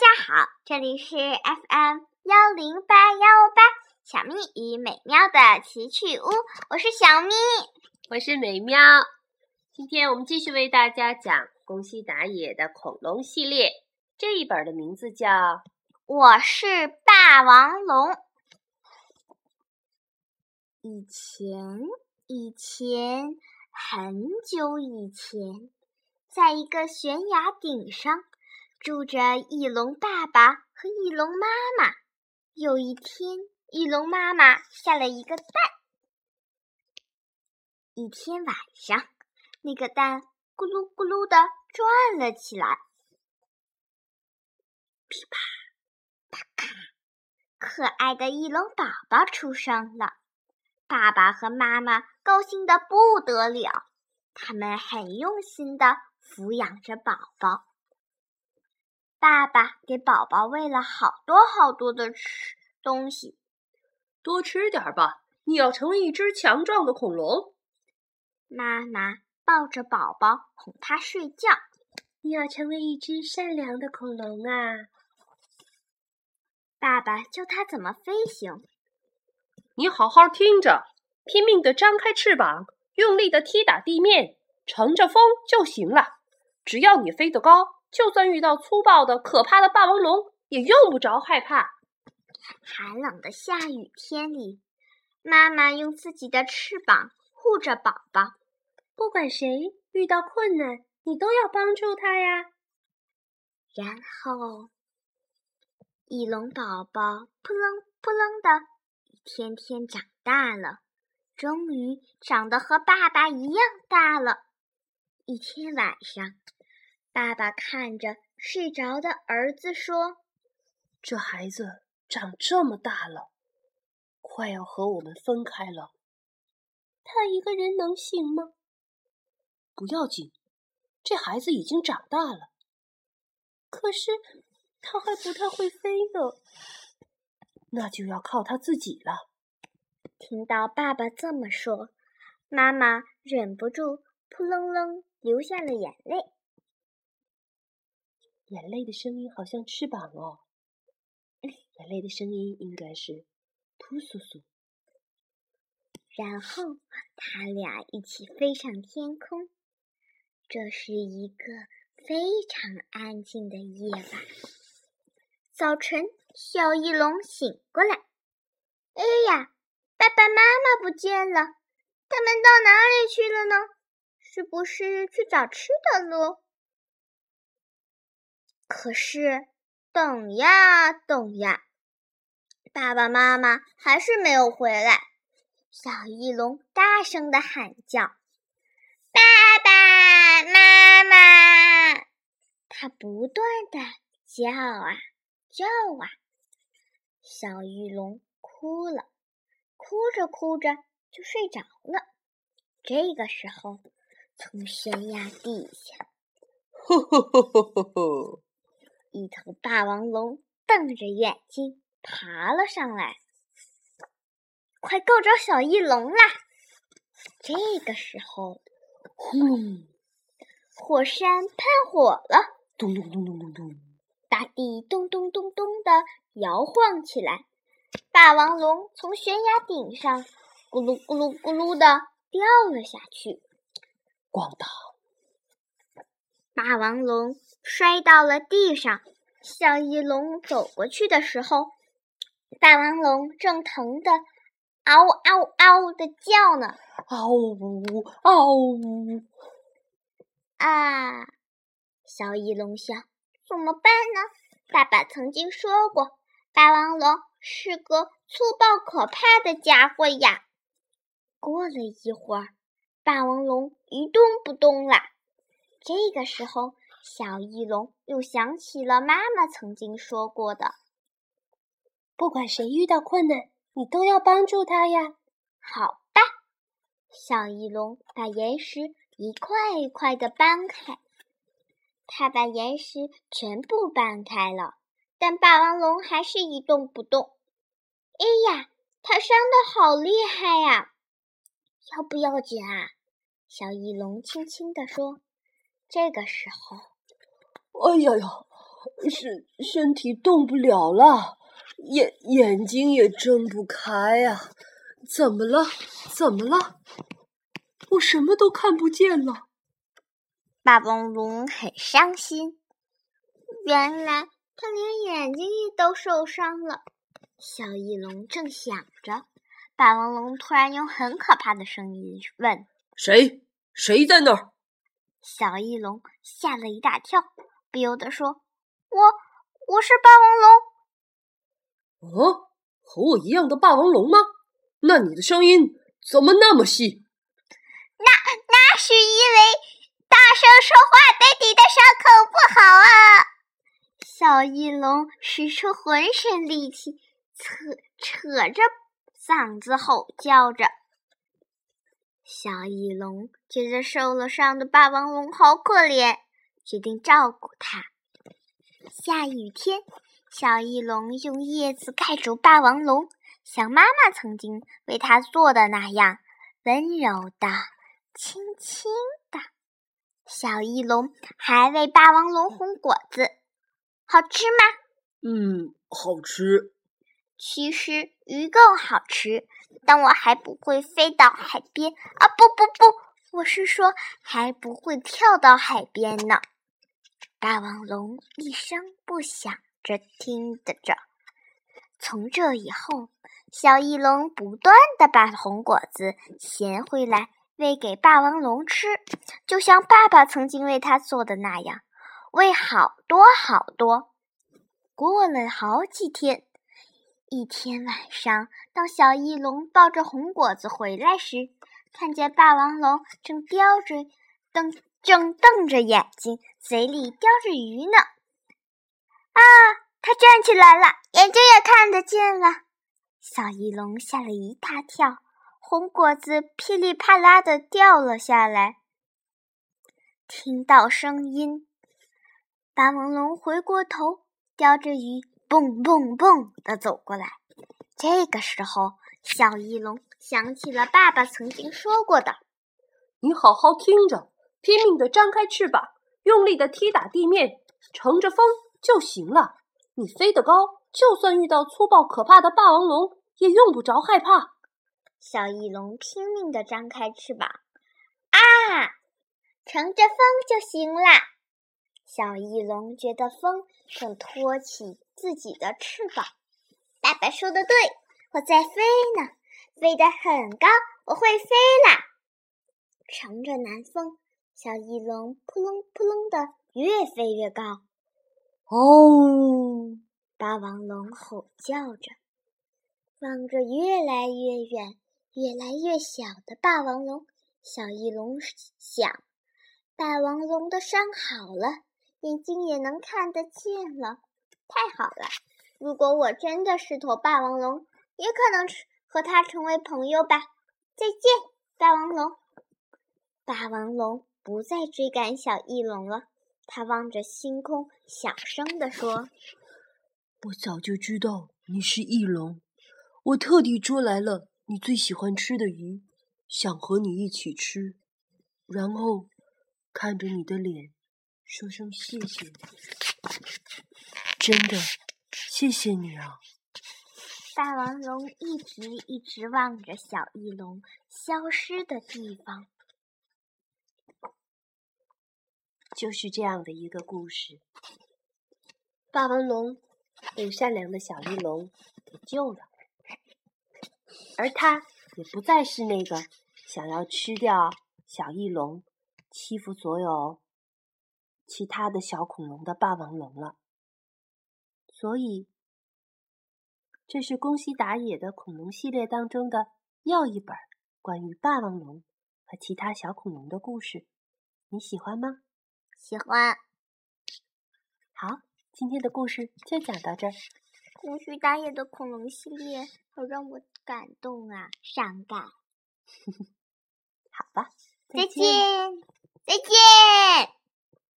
家好，这里是 FM 幺零八幺八小咪与美妙的奇趣屋，我是小咪，我是美妙。今天我们继续为大家讲宫西达也的恐龙系列，这一本的名字叫《我是霸王龙》。以前，以前，很久以前，在一个悬崖顶上。住着翼龙爸爸和翼龙妈妈。有一天，翼龙妈妈下了一个蛋。一天晚上，那个蛋咕噜咕噜的转了起来，噼啪啪咔，可爱的翼龙宝宝出生了。爸爸和妈妈高兴的不得了，他们很用心的抚养着宝宝。爸爸给宝宝喂了好多好多的吃东西，多吃点吧，你要成为一只强壮的恐龙。妈妈抱着宝宝哄他睡觉，你要成为一只善良的恐龙啊。爸爸教他怎么飞行，你好好听着，拼命的张开翅膀，用力的踢打地面，乘着风就行了。只要你飞得高。就算遇到粗暴的、可怕的霸王龙，也用不着害怕。寒冷的下雨天里，妈妈用自己的翅膀护着宝宝。不管谁遇到困难，你都要帮助他呀。然后，翼龙宝宝扑棱扑棱的一天天长大了，终于长得和爸爸一样大了。一天晚上。爸爸看着睡着的儿子说：“这孩子长这么大了，快要和我们分开了。他一个人能行吗？不要紧，这孩子已经长大了。可是他还不太会飞呢，那就要靠他自己了。”听到爸爸这么说，妈妈忍不住扑棱棱流下了眼泪。眼泪的声音好像翅膀哦，眼泪的声音应该是扑簌簌。然后他俩一起飞上天空。这是一个非常安静的夜晚。早晨，小翼龙醒过来，哎呀，爸爸妈妈不见了，他们到哪里去了呢？是不是去找吃的了？可是，等呀等呀，爸爸妈妈还是没有回来。小翼龙大声的喊叫：“爸爸妈妈！”它不断的叫啊叫啊。小翼龙哭了，哭着哭着就睡着了。这个时候，从悬崖底下，呼呼呼呼呼呼。一头霸王龙瞪着眼睛爬了上来，快够着小翼龙啦！这个时候，轰，火山喷火了，咚咚咚咚咚咚，大地咚咚咚咚的摇晃起来，霸王龙从悬崖顶上咕噜咕噜咕噜的掉了下去，咣当！霸王龙。摔到了地上，小翼龙走过去的时候，霸王龙正疼得嗷嗷嗷的叫呢，嗷呜嗷呜啊！小翼龙想怎么办呢？爸爸曾经说过，霸王龙是个粗暴可怕的家伙呀。过了一会儿，霸王龙一动不动了。这个时候。小翼龙又想起了妈妈曾经说过的：“不管谁遇到困难，你都要帮助他呀。”好吧，小翼龙把岩石一块一块的搬开。他把岩石全部搬开了，但霸王龙还是一动不动。哎呀，他伤的好厉害呀！要不要紧啊？小翼龙轻轻地说。这个时候。哎呀呀，身身体动不了了，眼眼睛也睁不开呀！怎么了？怎么了？我什么都看不见了。霸王龙很伤心，原来他连眼睛也都受伤了。小翼龙正想着，霸王龙突然用很可怕的声音问：“谁？谁在那儿？”小翼龙吓了一大跳，不由得说：“我，我是霸王龙。”“哦，和我一样的霸王龙吗？那你的声音怎么那么细？”“那那是因为大声说话对你的伤口不好啊！”小翼龙使出浑身力气，扯扯着嗓子吼叫着。小翼龙觉得受了伤的霸王龙好可怜，决定照顾它。下雨天，小翼龙用叶子盖住霸王龙，像妈妈曾经为它做的那样，温柔的、轻轻的。小翼龙还为霸王龙烘果子，好吃吗？嗯，好吃。其实鱼更好吃。但我还不会飞到海边啊！不不不，我是说还不会跳到海边呢。霸王龙一声不响着听着着。从这以后，小翼龙不断的把红果子衔回来喂给霸王龙吃，就像爸爸曾经为他做的那样，喂好多好多。过了好几天。一天晚上，当小翼龙抱着红果子回来时，看见霸王龙正叼着瞪，正瞪着眼睛，嘴里叼着鱼呢。啊！它站起来了，眼睛也看得见了。小翼龙吓了一大跳，红果子噼里啪啦的掉了下来。听到声音，霸王龙回过头，叼着鱼。蹦蹦蹦的走过来，这个时候，小翼龙想起了爸爸曾经说过的：“你好好听着，拼命的张开翅膀，用力的踢打地面，乘着风就行了。你飞得高，就算遇到粗暴可怕的霸王龙，也用不着害怕。”小翼龙拼命的张开翅膀，啊，乘着风就行了。小翼龙觉得风正托起自己的翅膀。爸爸说的对，我在飞呢，飞得很高，我会飞啦！乘着南风，小翼龙扑棱扑棱的越飞越高。哦！霸王龙吼叫着，望着越来越远、越来越小的霸王龙，小翼龙想：霸王龙的伤好了。眼睛也能看得见了，太好了！如果我真的是头霸王龙，也可能和它成为朋友吧。再见，霸王龙。霸王龙不再追赶小翼龙了，它望着星空，小声地说：“我早就知道你是翼龙，我特地捉来了你最喜欢吃的鱼，想和你一起吃，然后看着你的脸。”说声谢谢，真的谢谢你啊！霸王龙一直一直望着小翼龙消失的地方，就是这样的一个故事。霸王龙被善良的小翼龙给救了，而他也不再是那个想要吃掉小翼龙、欺负所有。其他的小恐龙的霸王龙了，所以这是宫西达也的恐龙系列当中的又一本关于霸王龙和其他小恐龙的故事。你喜欢吗？喜欢。好，今天的故事就讲到这儿。宫西达也的恐龙系列好让我感动啊，伤感。好吧，再见，再见。